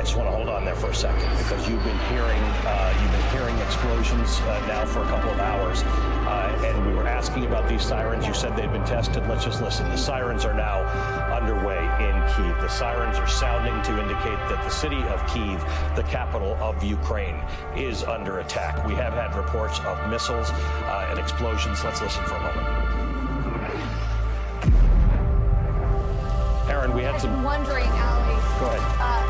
I just want to hold on there for a second because you've been hearing uh, you've been hearing explosions uh, now for a couple of hours, uh, and we were asking about these sirens. You said they'd been tested. Let's just listen. The sirens are now underway in Kiev. The sirens are sounding to indicate that the city of Kiev, the capital of Ukraine, is under attack. We have had reports of missiles uh, and explosions. Let's listen for a moment. Aaron, we had some. wondering, Ali. Go ahead. Uh,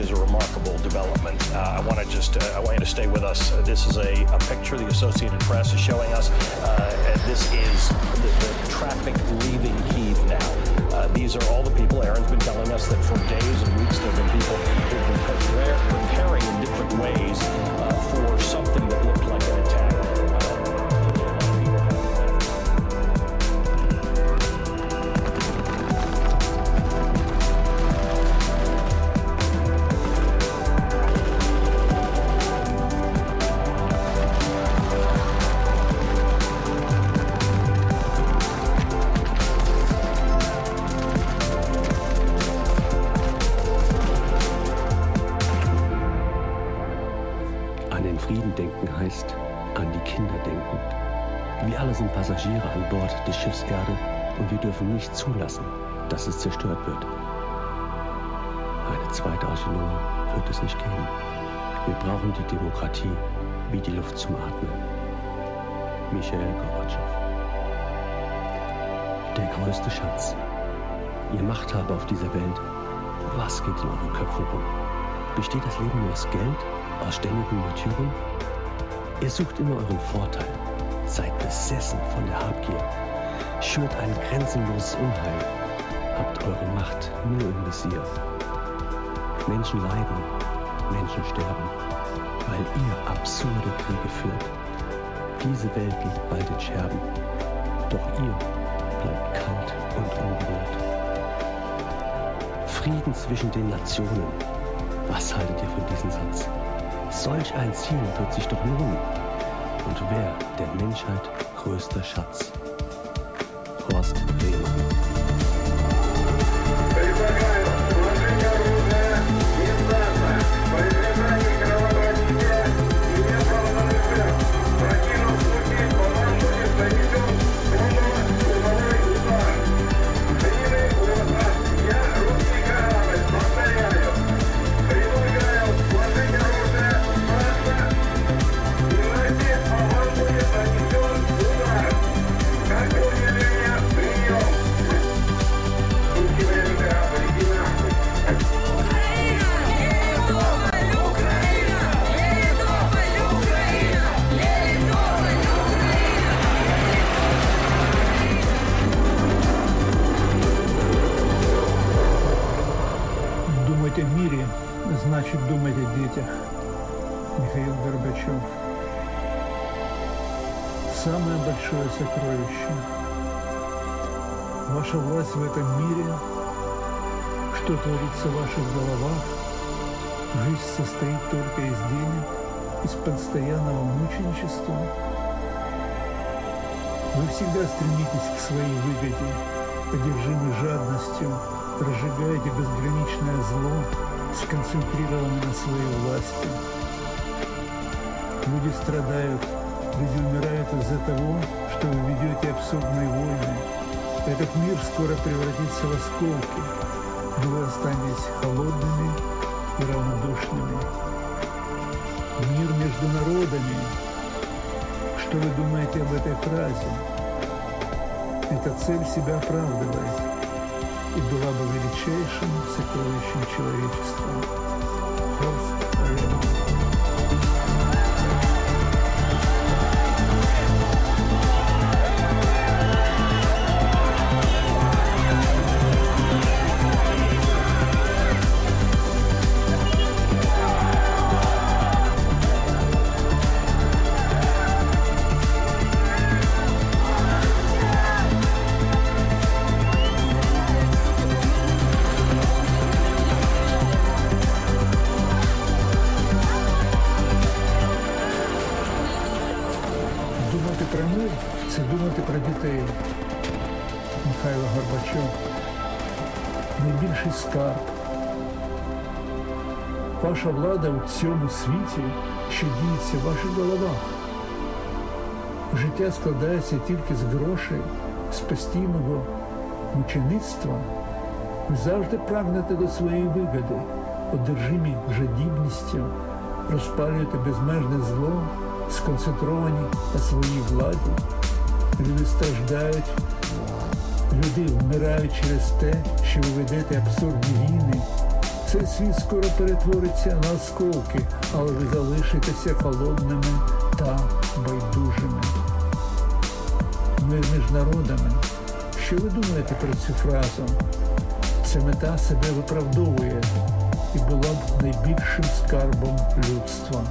is a remarkable development. Uh, I want to just, uh, I want you to stay with us. This is a, a picture the Associated Press is showing us. Uh, this is the, the traffic leaving Kiev now. Uh, these are all the people. Aaron's been telling us that for days and weeks there have been people who've been preparing in different ways uh, for something that looked like sucht immer euren Vorteil, seid besessen von der Habgier, schürt ein grenzenloses Unheil, habt eure Macht nur im Visier. Menschen leiden, Menschen sterben, weil ihr absurde Kriege führt. Diese Welt liegt bald in Scherben, doch ihr bleibt kalt und unberührt. Frieden zwischen den Nationen. Was haltet ihr von diesem Satz? Solch ein Ziel wird sich doch lohnen. Wer der Menschheit größter Schatz? Horst про дітей. Михайло Горбачов. Найбільший скарб. Ваша влада у цьому світі, що діється в ваших головах. Життя складається тільки з грошей, з постійного мучеництва. Ви завжди прагнете до своєї вигоди, одержимі жадібністю, розпалюєте безмежне зло, сконцентровані на своїй владі. Люди страждають, люди вмирають через те, що ви ведете абсурдні війни. Цей світ скоро перетвориться на осколки, але ви залишитеся холодними та байдужими. Мир між народами. Що ви думаєте про цю фразу? Ця мета себе виправдовує і була б найбільшим скарбом людства.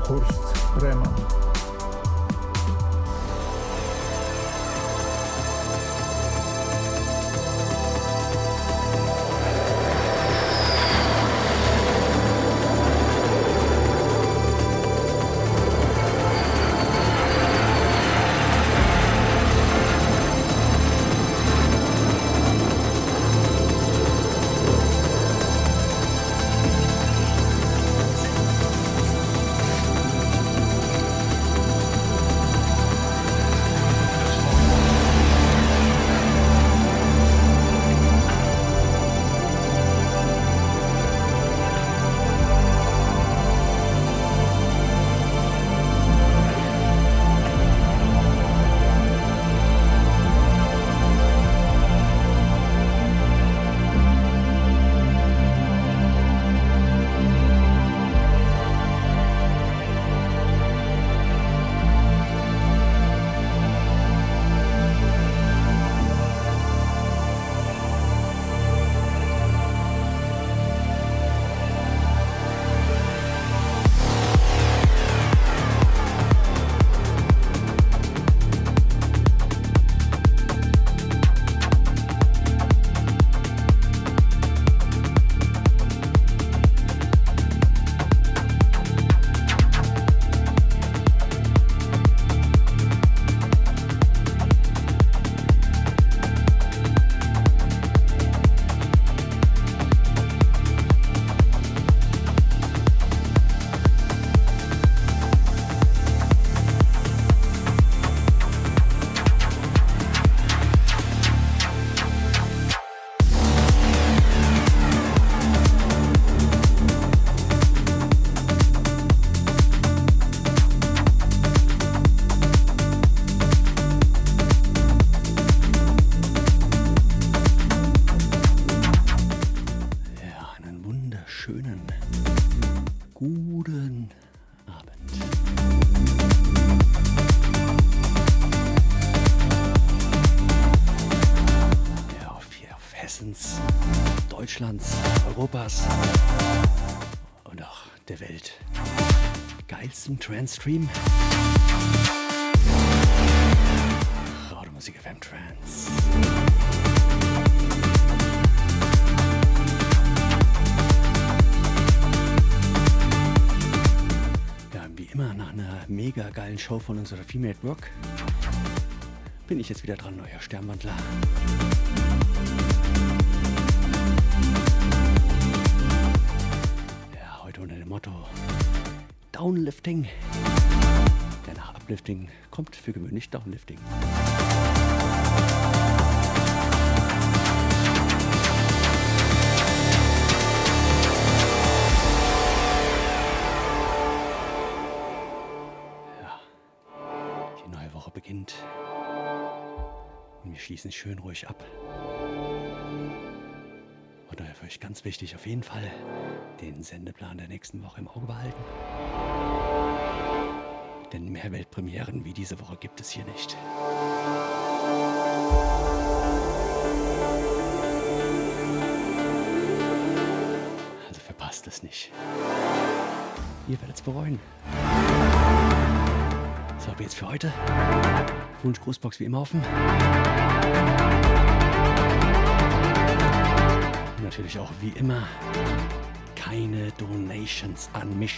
Хорст Реман geilsten Trans-Stream. Radiomusik FM Trans. Ja, wie immer nach einer mega geilen Show von unserer Female Work bin ich jetzt wieder dran, euer Sternwandler. Ja, heute unter dem Motto Downlifting. Ja, Uplifting kommt für gewöhnlich Downlifting. Die neue Woche beginnt. Und wir schießen schön ruhig ab. Und daher für euch ganz wichtig, auf jeden Fall den Sendeplan der nächsten Woche im Auge behalten. Denn mehr Weltpremieren wie diese Woche gibt es hier nicht. Also verpasst es nicht. Ihr werdet es bereuen. So, aber jetzt für heute. Wunsch Großbox wie immer offen. Und natürlich auch wie immer keine Donations an mich.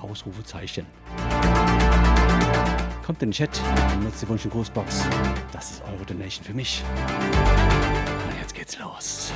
Ausrufezeichen. Kommt in den Chat und nutzt die Wunsch- und Grußbox. Das ist eure Donation für mich. Und jetzt geht's los.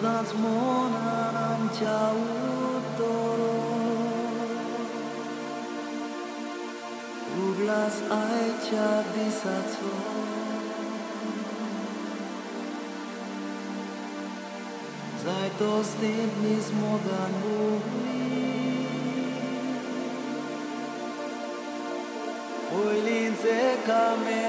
nás mona nám ťa utoro. U glas aj ťa vysaco. Zaj to s tým dní zmodan uhli. Oilințe ca mea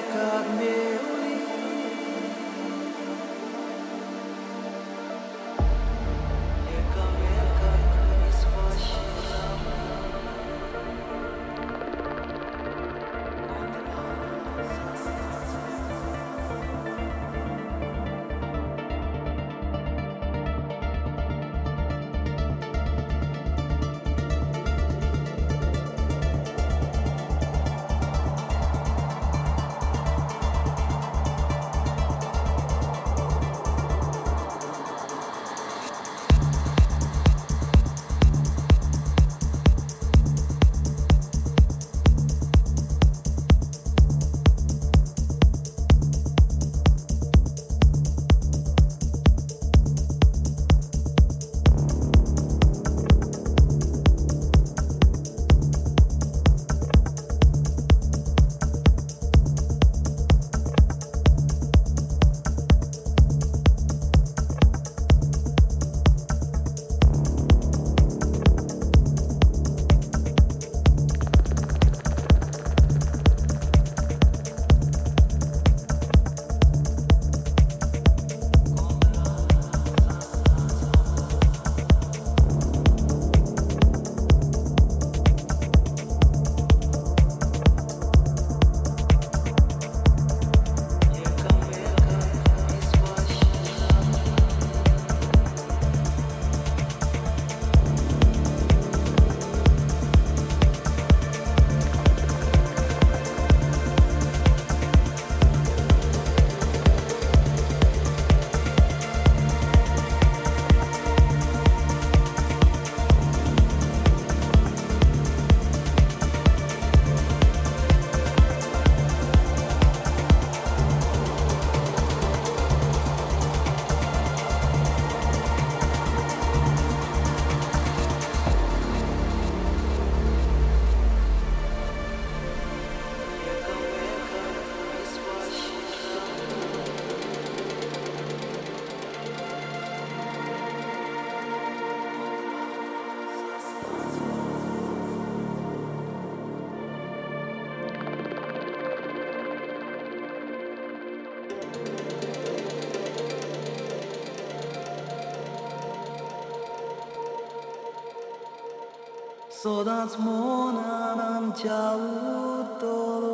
育つもななんちゃうとろ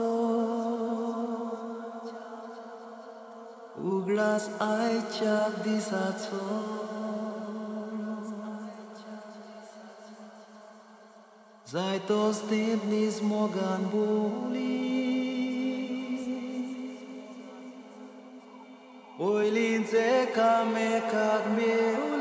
うぐらす愛着でさと在 to s tým dnes mogan boli. Oj, lince kame kak mi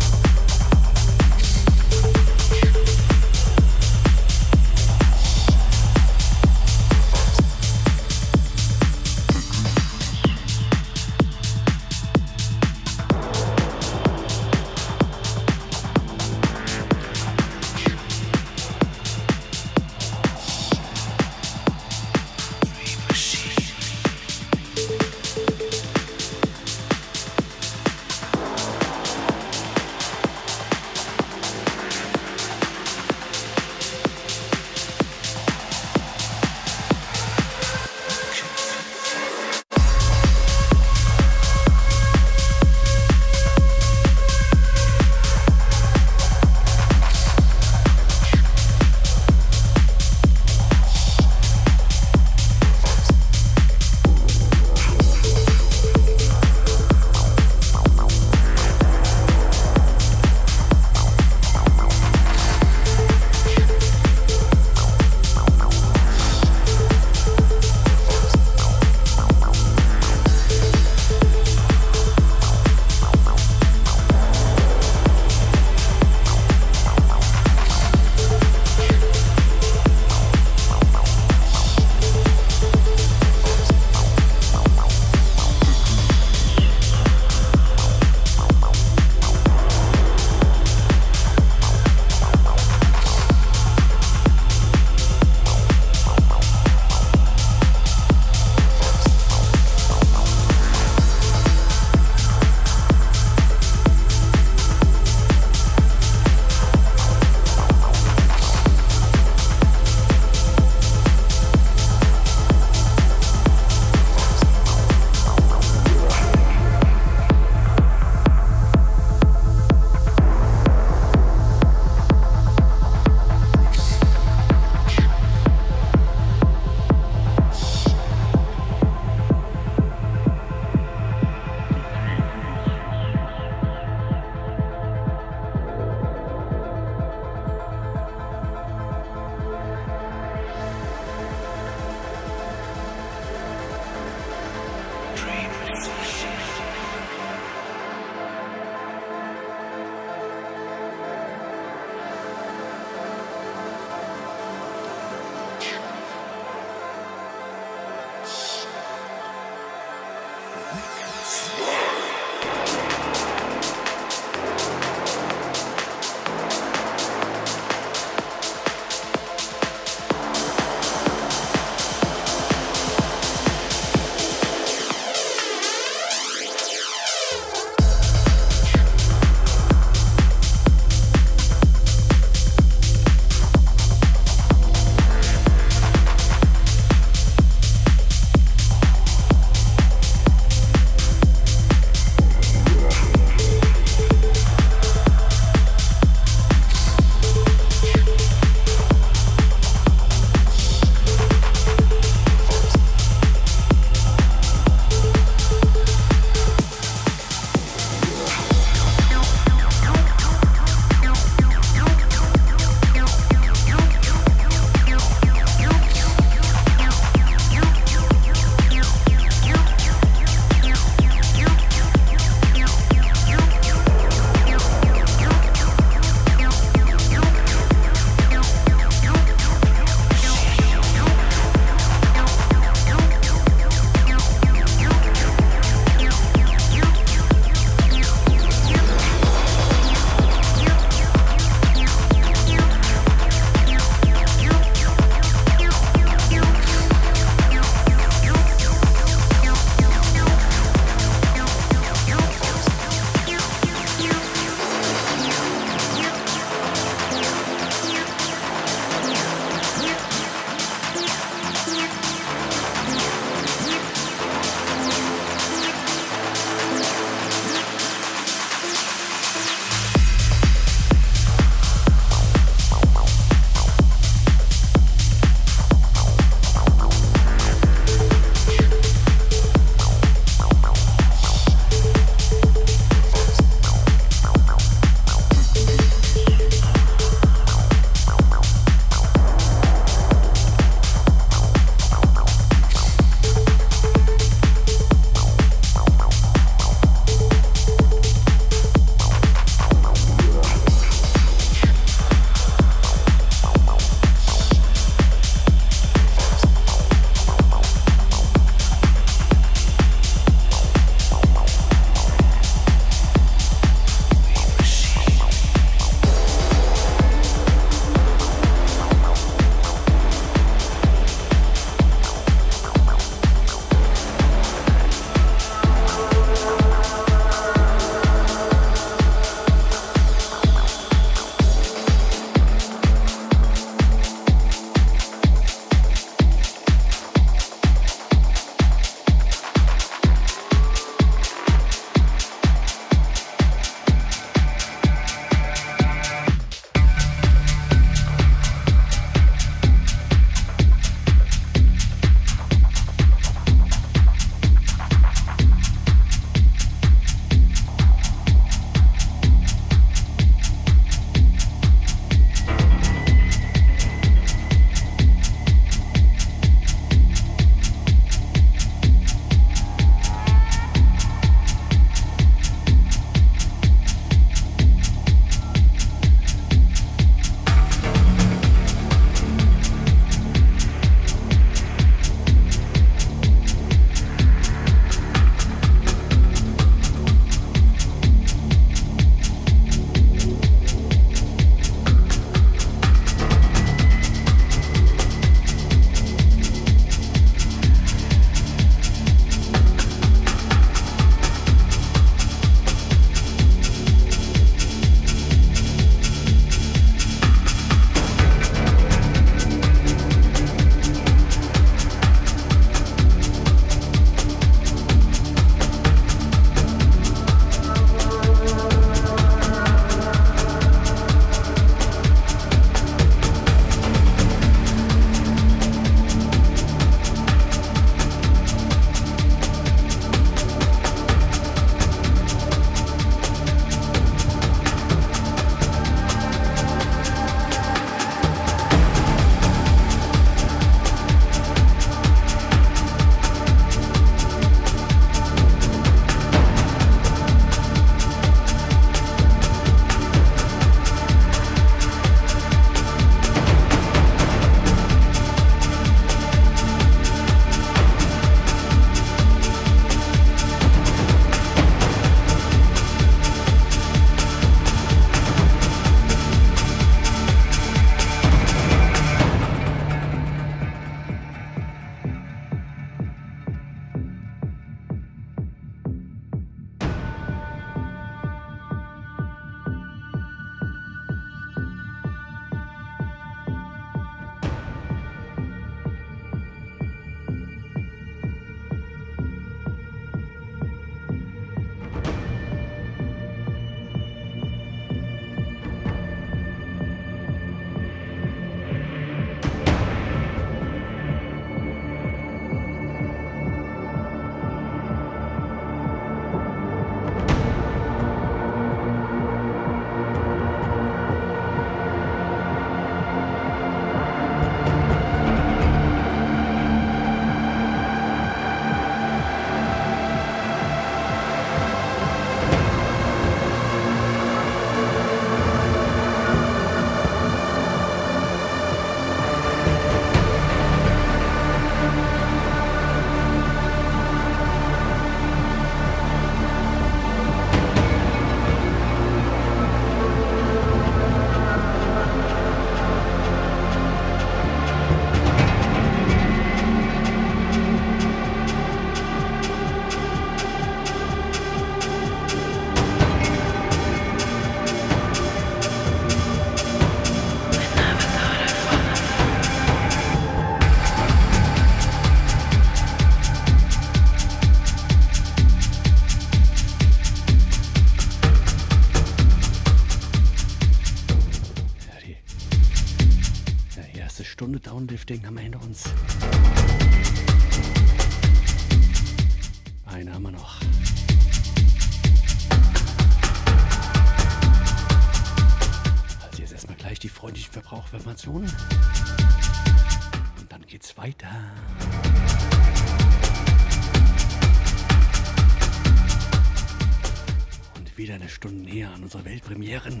Weltpremieren.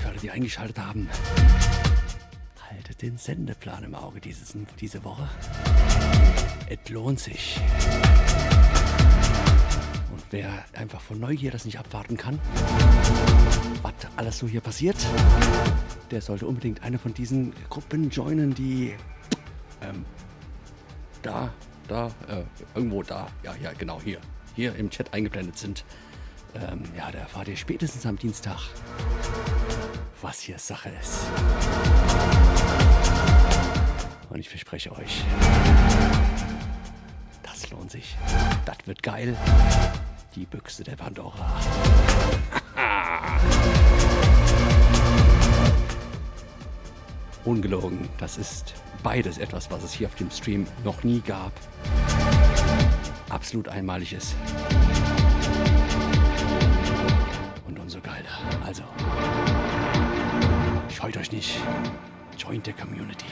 Für alle, die eingeschaltet haben, haltet den Sendeplan im Auge dieses, diese Woche. Es lohnt sich. Und wer einfach von Neugier das nicht abwarten kann, was alles so hier passiert, der sollte unbedingt eine von diesen Gruppen joinen, die ähm, da, da, äh, irgendwo da, ja, ja, genau hier, hier im Chat eingeblendet sind. Ähm, ja, da erfahrt ihr spätestens am Dienstag, was hier Sache ist. Und ich verspreche euch, das lohnt sich. Das wird geil. Die Büchse der Pandora. Ungelogen, das ist beides etwas, was es hier auf dem Stream noch nie gab. Absolut einmalig ist. Geiler. Also, scheut euch nicht. Joint the Community.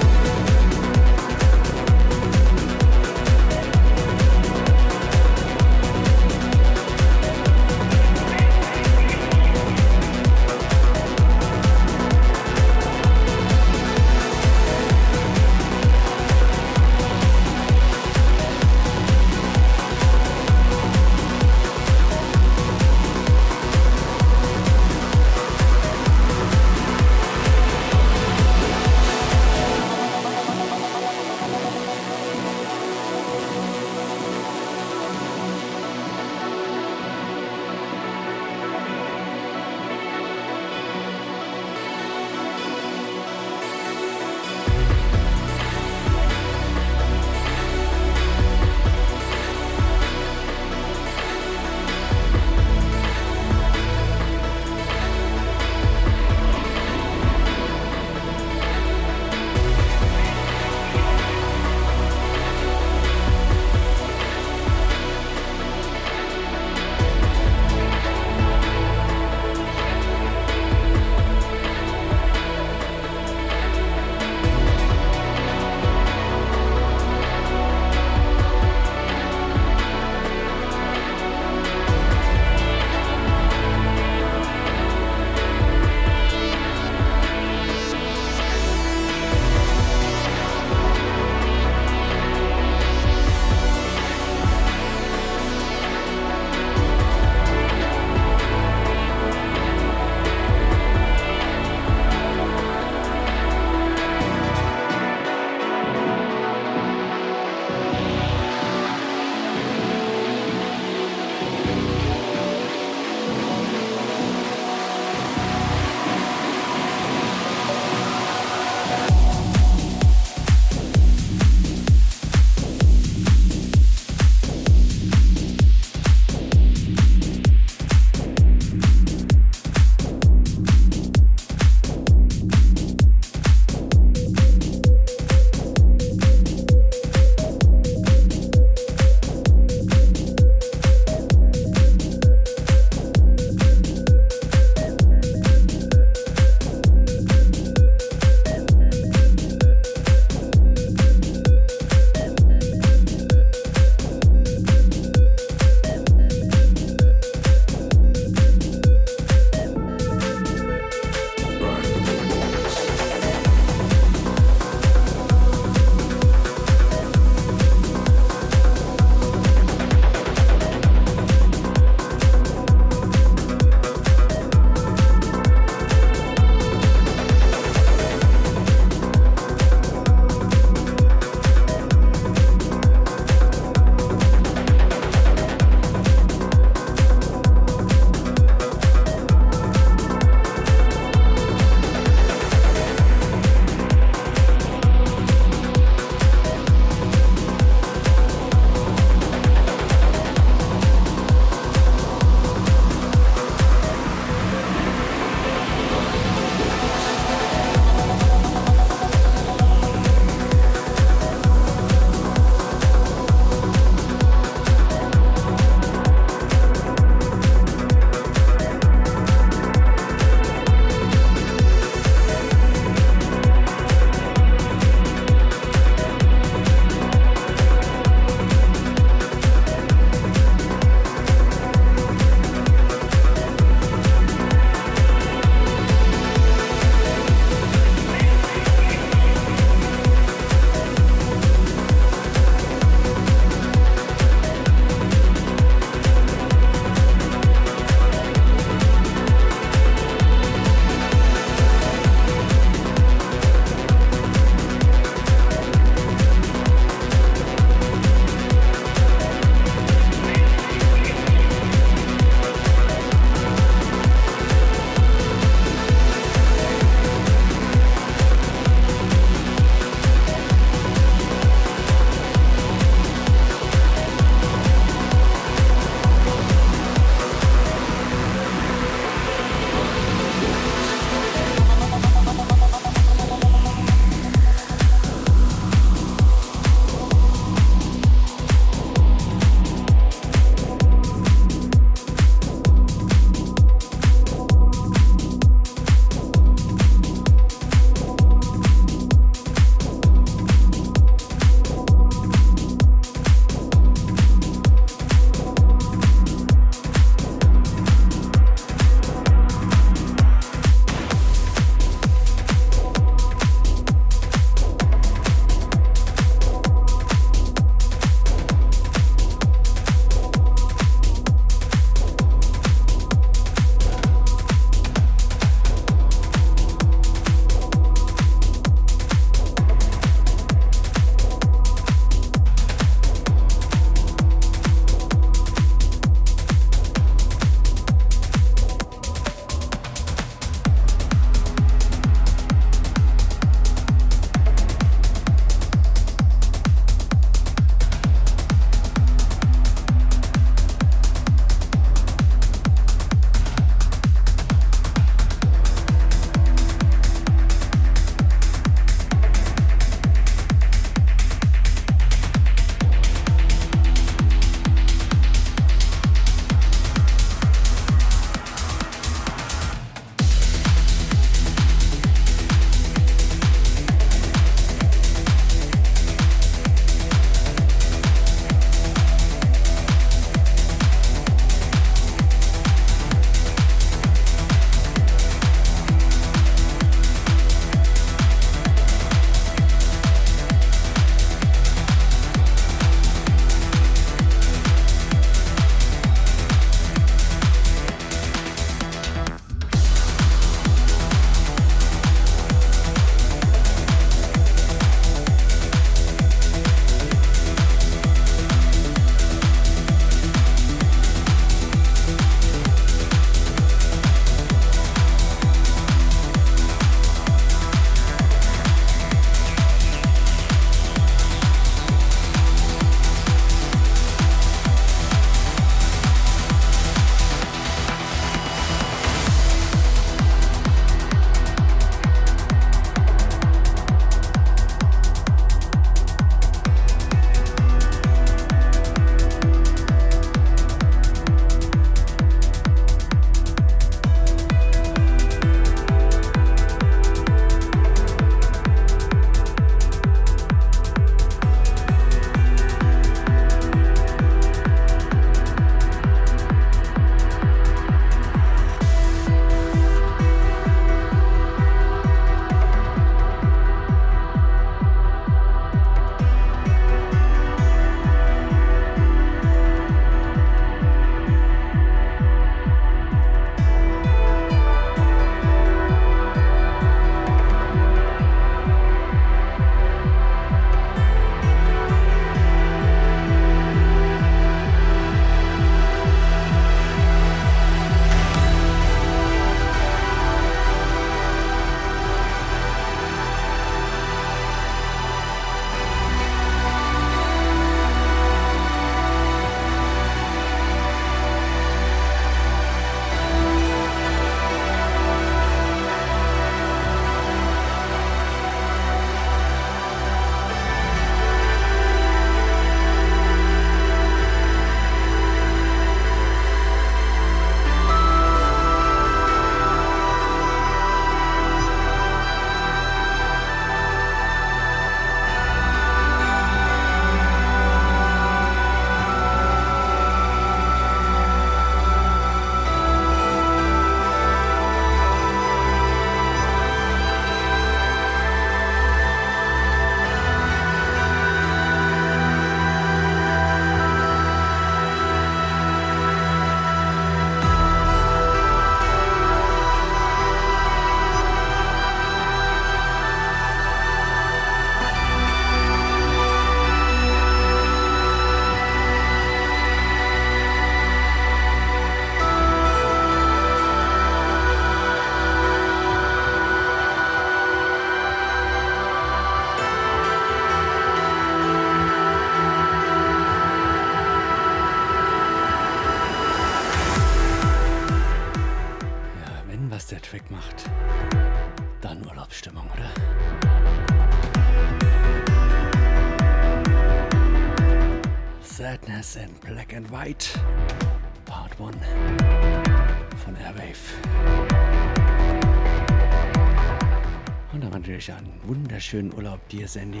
Wunderschönen Urlaub dir, Sandy.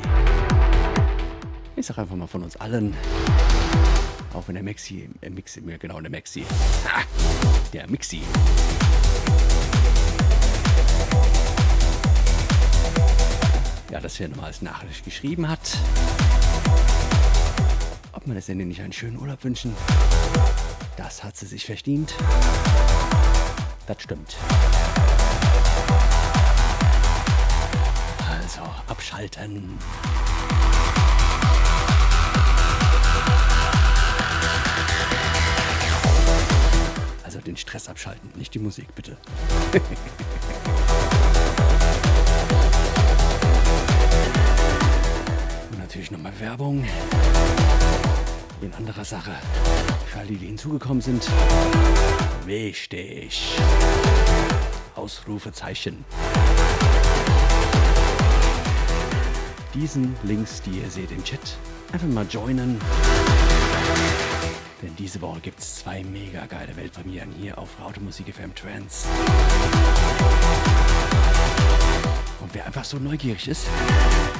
Ich sag einfach mal von uns allen. Auch wenn der Maxi, äh, Mixi, genau, der Maxi. Ha, der Mixi. Ja, dass er nochmal als Nachricht geschrieben hat. Ob wir der Sandy nicht einen schönen Urlaub wünschen? Das hat sie sich verdient. Das stimmt. Abschalten. Also den Stress abschalten, nicht die Musik, bitte. Und natürlich nochmal Werbung. In anderer Sache. Für alle, die hinzugekommen sind. Wichtig. Ausrufezeichen. Diesen Links, die ihr seht im Chat, einfach mal joinen. Denn diese Woche gibt es zwei mega geile Weltpremieren hier auf Automusik FM Trans. Und wer einfach so neugierig ist,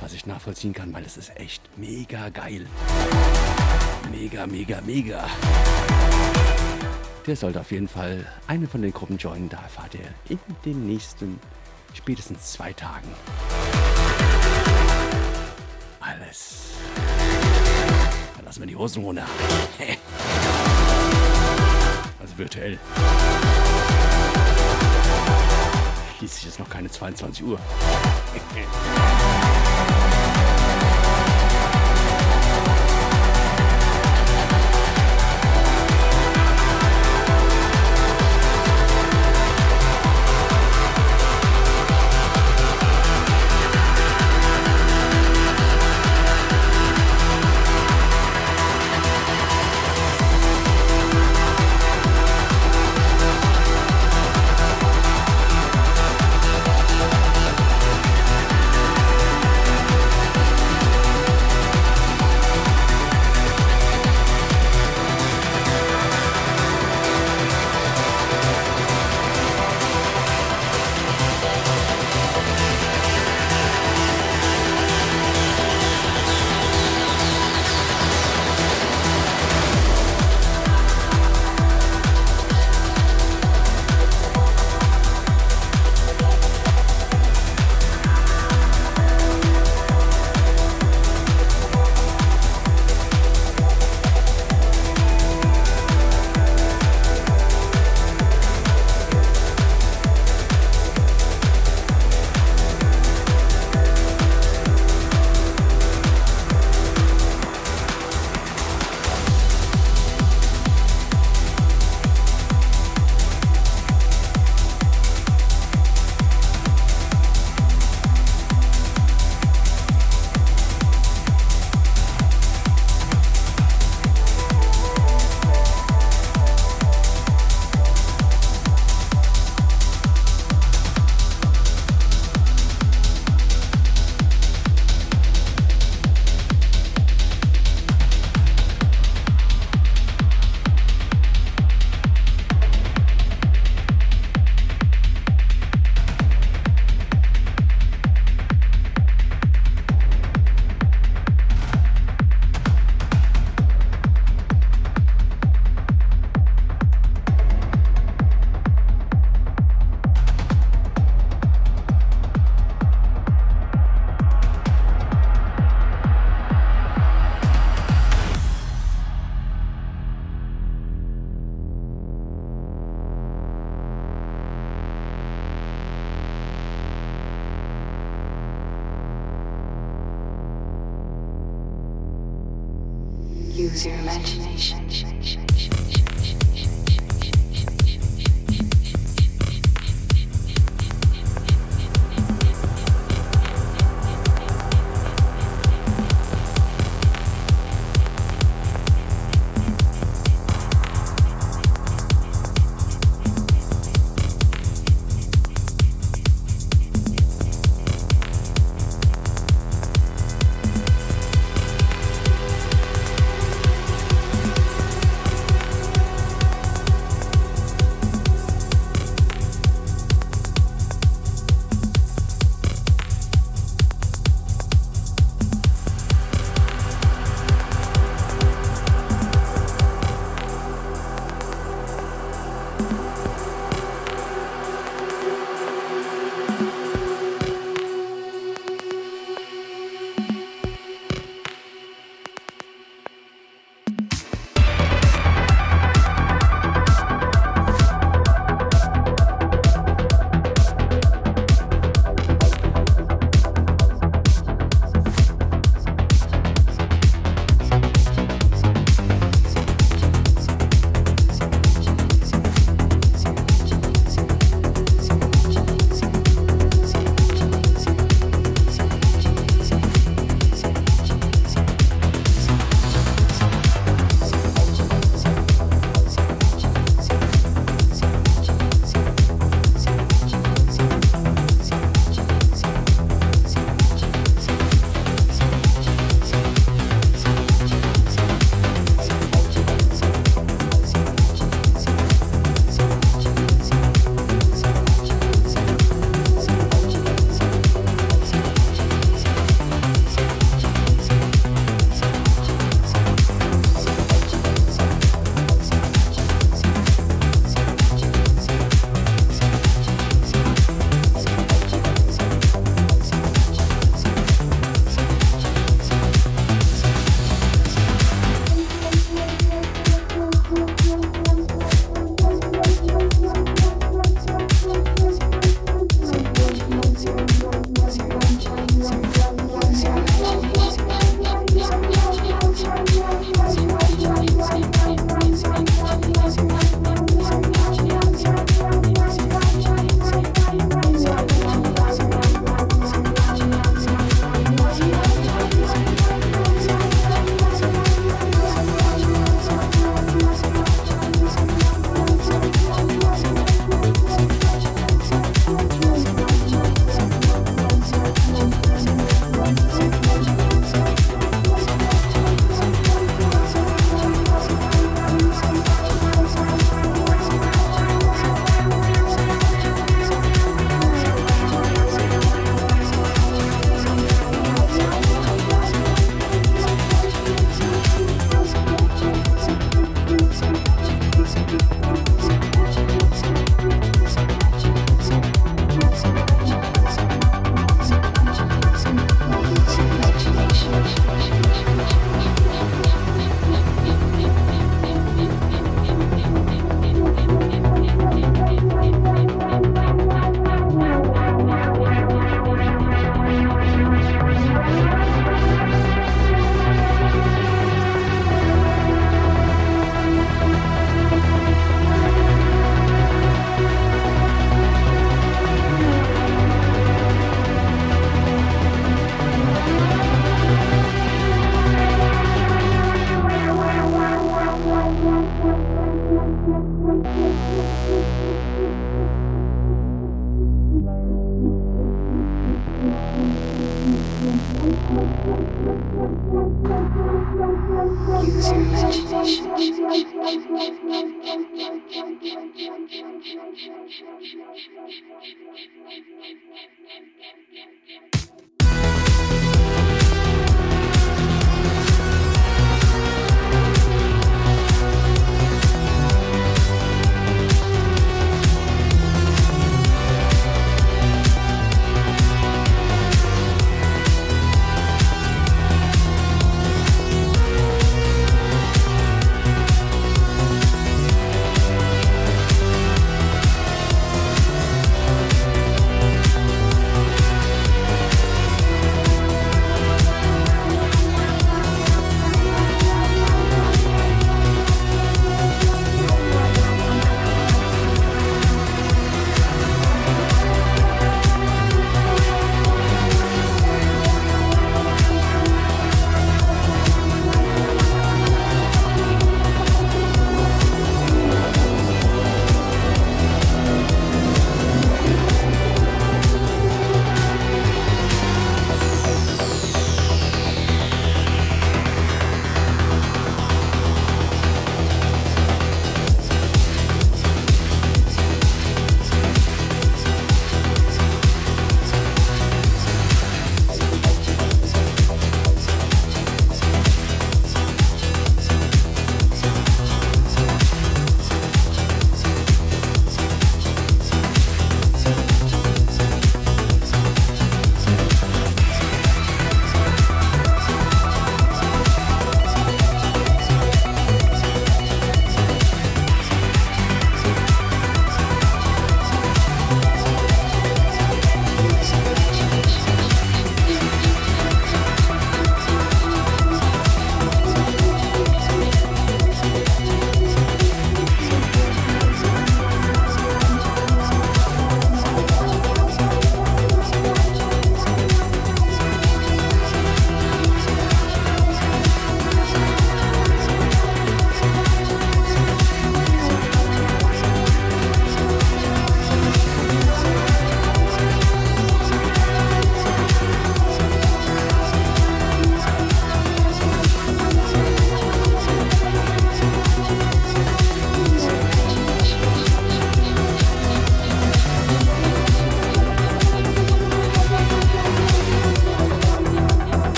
was ich nachvollziehen kann, weil es ist echt mega geil. Mega, mega, mega. Der sollte auf jeden Fall eine von den Gruppen joinen. Da erfahrt ihr in den nächsten spätestens zwei Tagen alles. Dann lassen wir die Hosen runter. Also virtuell. Schließlich ist noch keine 22 Uhr.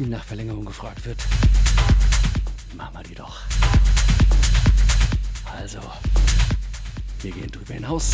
viel nach Verlängerung gefragt wird, machen wir die doch. Also, wir gehen drüber hinaus.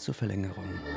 Zur Verlängerung.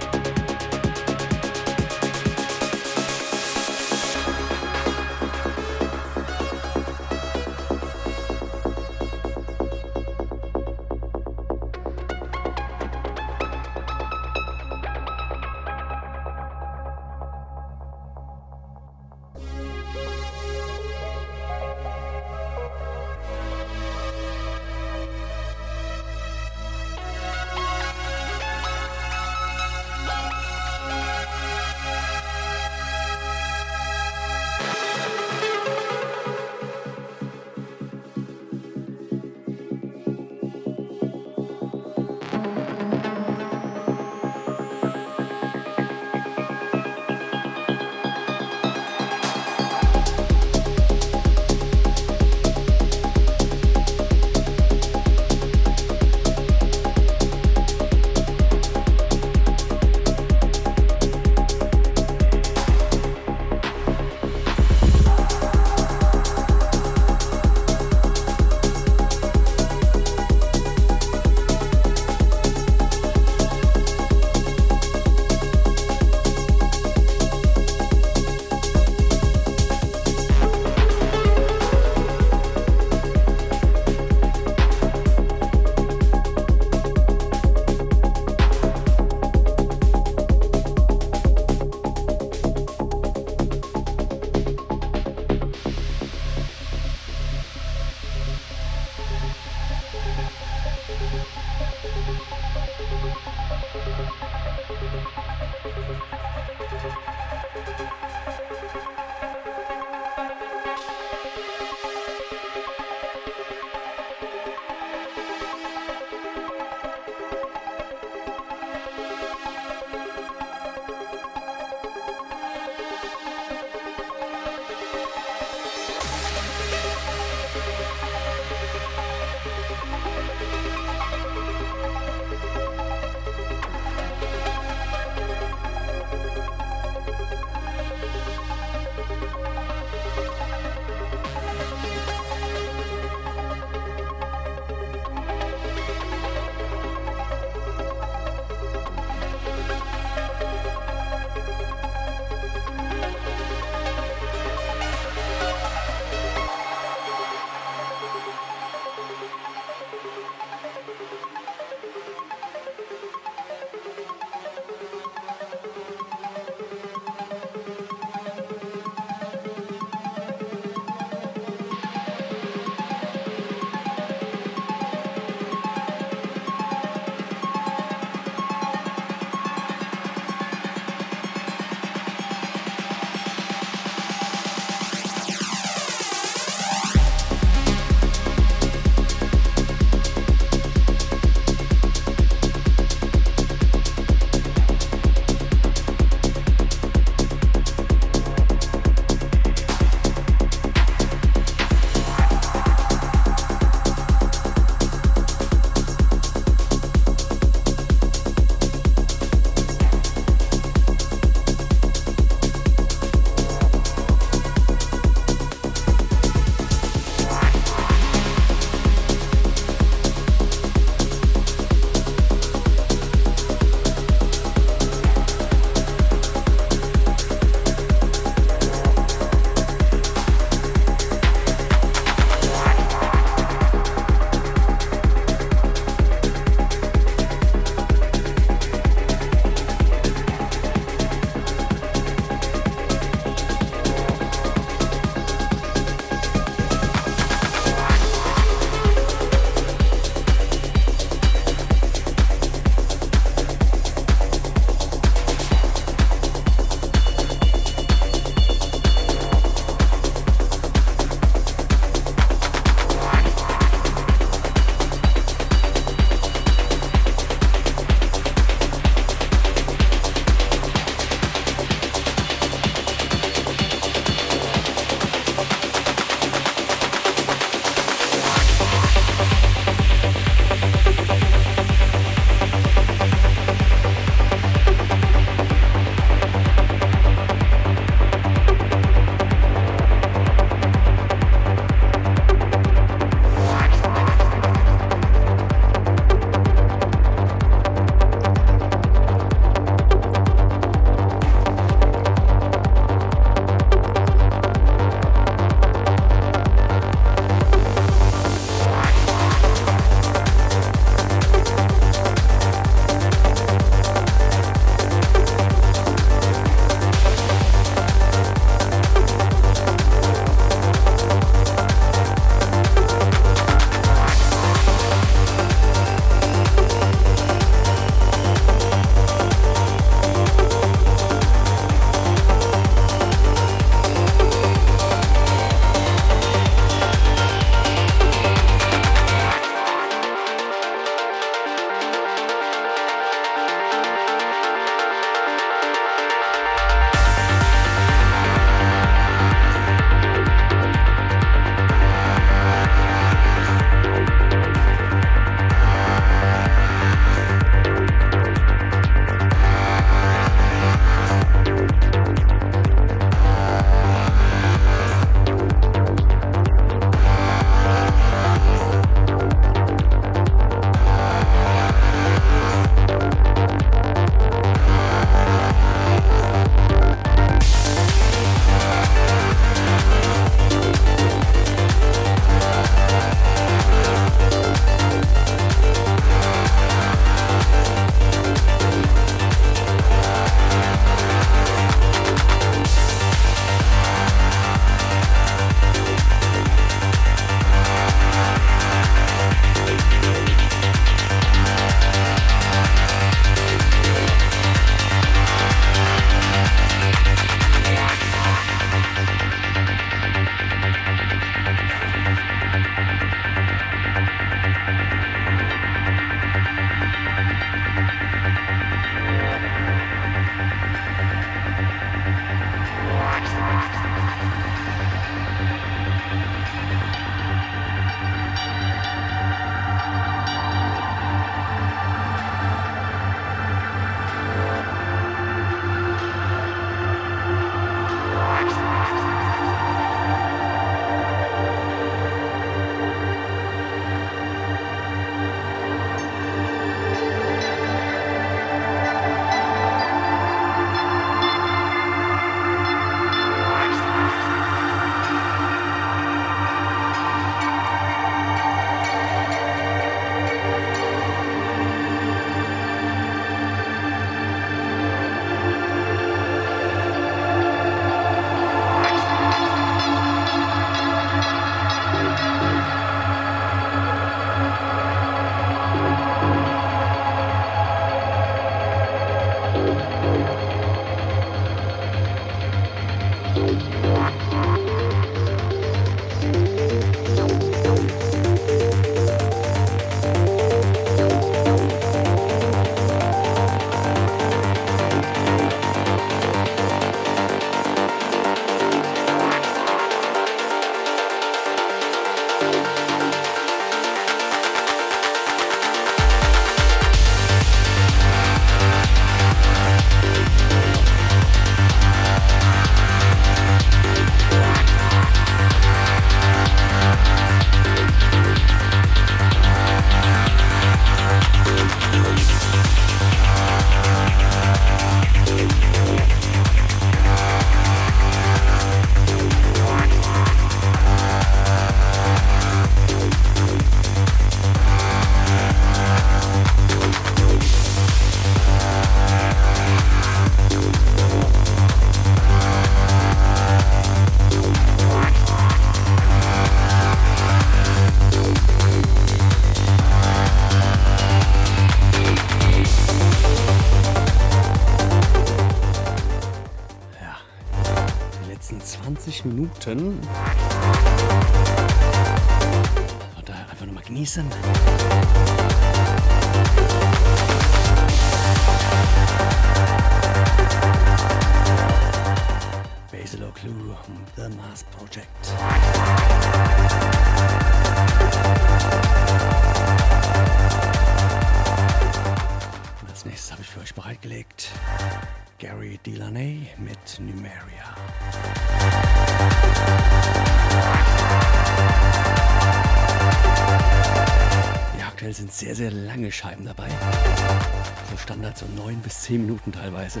zehn Minuten teilweise.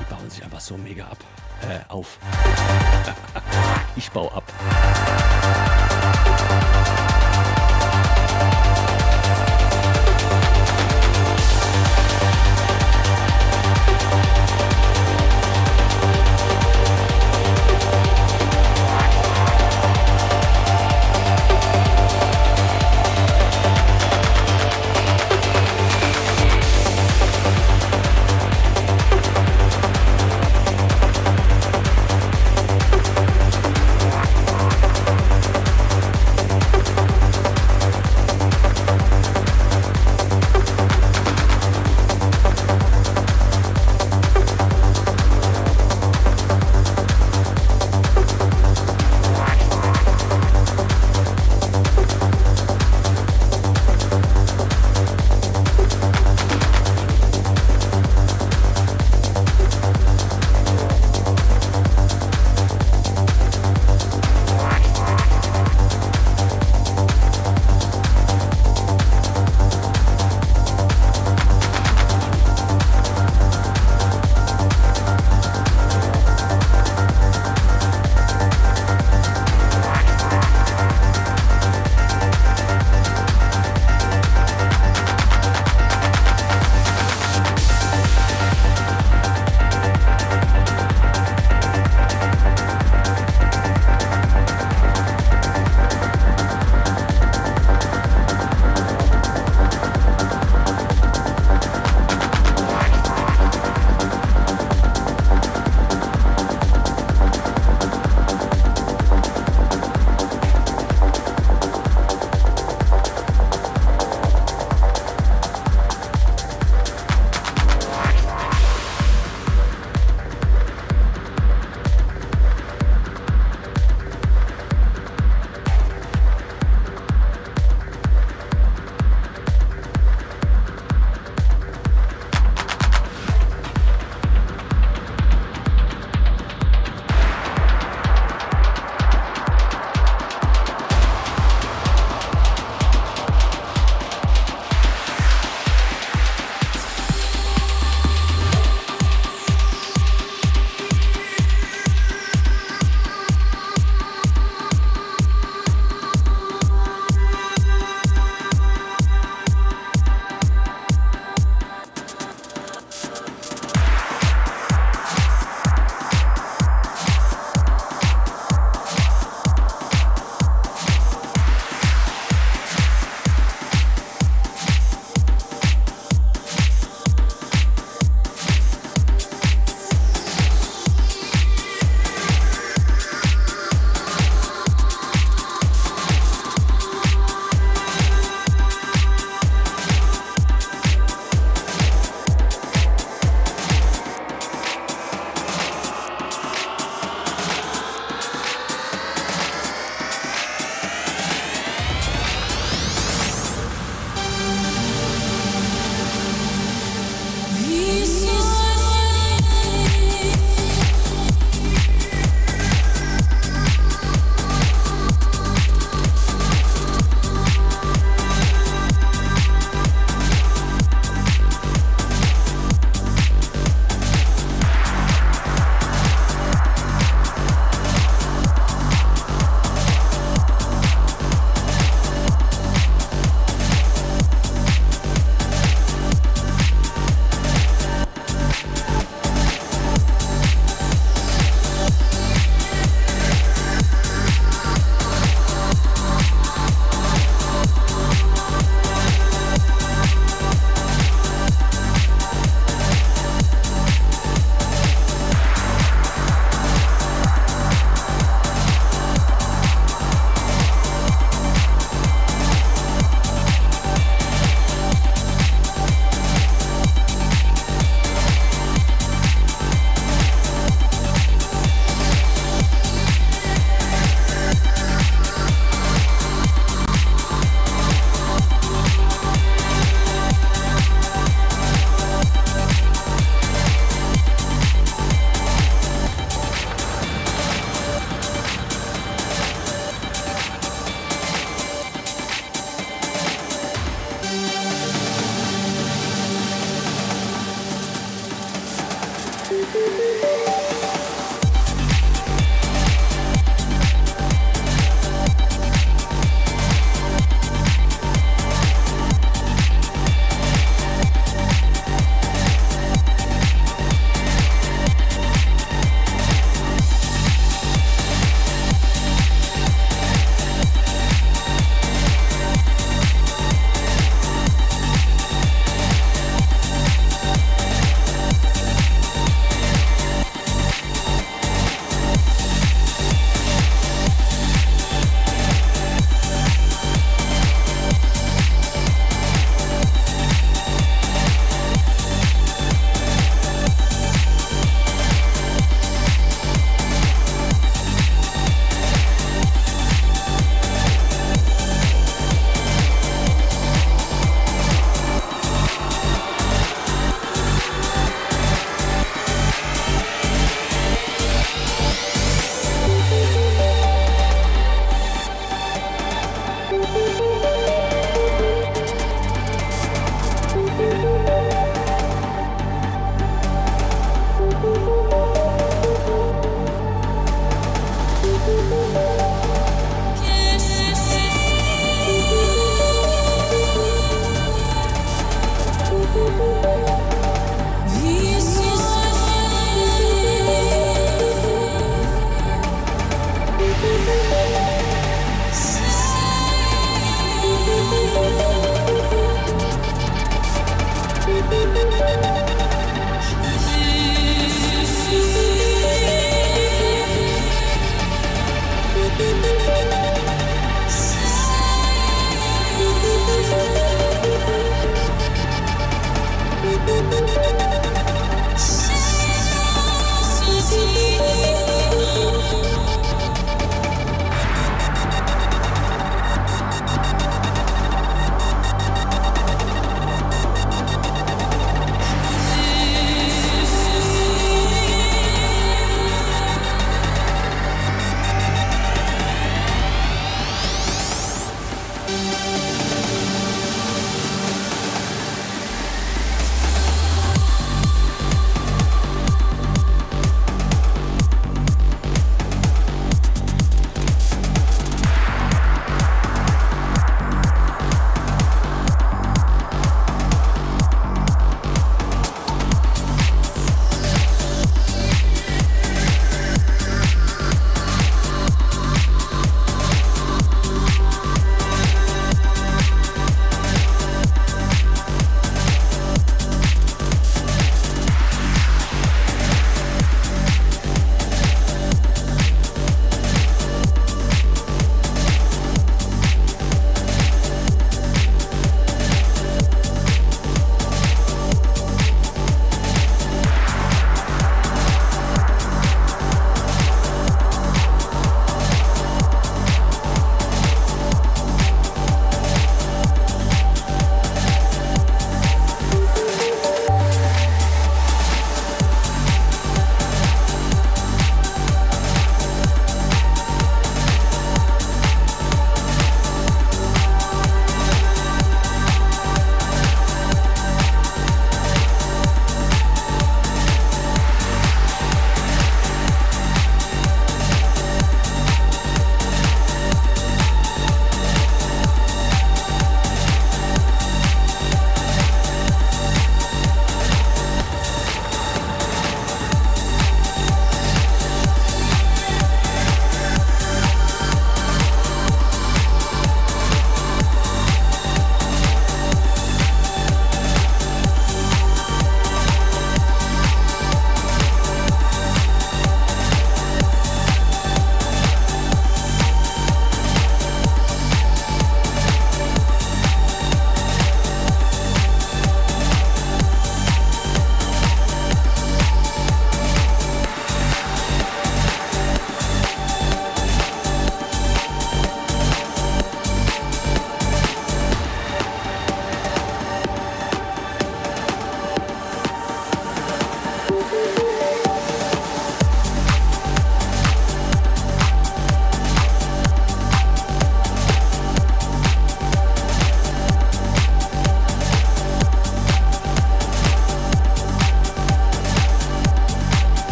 Die bauen sich einfach so mega ab. Äh, auf. ich baue ab.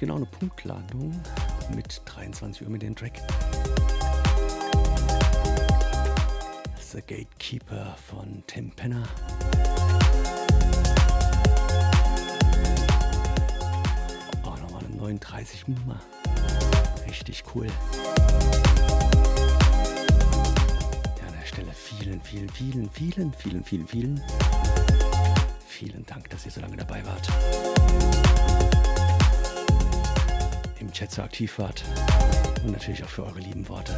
Genau eine Punktlandung mit 23 Uhr mit dem Track. The Gatekeeper von Tim Penner. Auch nochmal eine 39 Nummer. Richtig cool. Ja, an der Stelle vielen, vielen, vielen, vielen, vielen, vielen, vielen, vielen Dank, dass ihr so lange dabei wart. Im Chat so aktiv wart und natürlich auch für eure lieben Worte.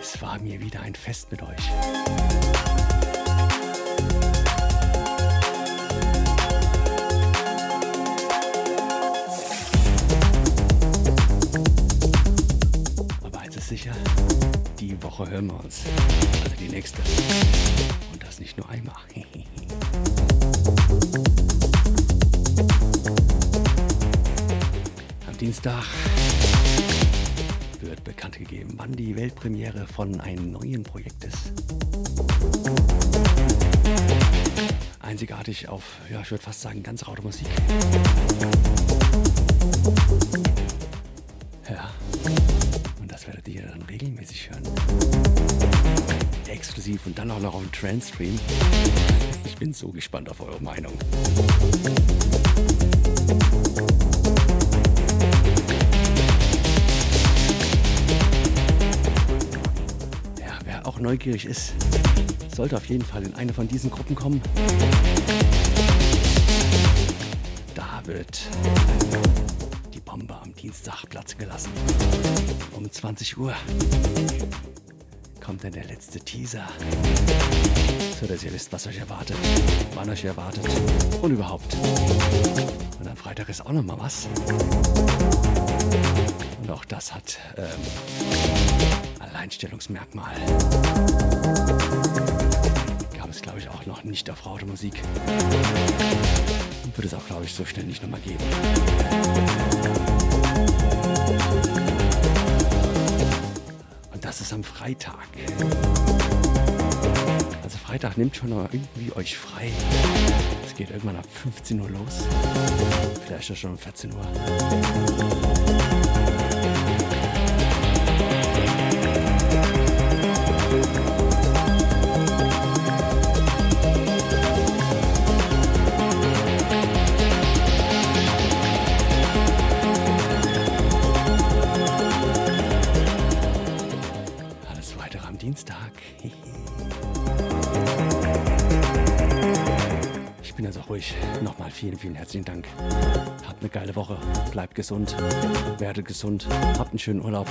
Es war mir wieder ein Fest mit euch. Aber eins ist sicher, die Woche hören wir uns. Also die nächste. Und das nicht nur einmal. Dienstag wird bekannt gegeben, wann die Weltpremiere von einem neuen Projekt ist. Einzigartig auf, ja, ich würde fast sagen, ganz raute Musik. Ja, und das werdet ihr dann regelmäßig hören. Exklusiv und dann auch noch auf dem Trendstream. Ich bin so gespannt auf eure Meinung. Auch neugierig ist, sollte auf jeden Fall in eine von diesen Gruppen kommen. Da wird die Bombe am Dienstag platzen gelassen. Um 20 Uhr kommt dann der letzte Teaser. So dass ihr wisst, was euch erwartet, wann euch erwartet und überhaupt. Und am Freitag ist auch noch mal was. Und auch das hat ähm, Alleinstellungsmerkmal. Gab es, glaube ich, auch noch nicht auf Rautemusik. Und wird es auch, glaube ich, so schnell nicht nochmal geben. Und das ist am Freitag. Also Freitag nimmt schon irgendwie euch frei. Es geht irgendwann ab 15 Uhr los. Vielleicht auch schon um 14 Uhr. Vielen, herzlichen Dank. Habt eine geile Woche. Bleibt gesund. Werdet gesund. Habt einen schönen Urlaub.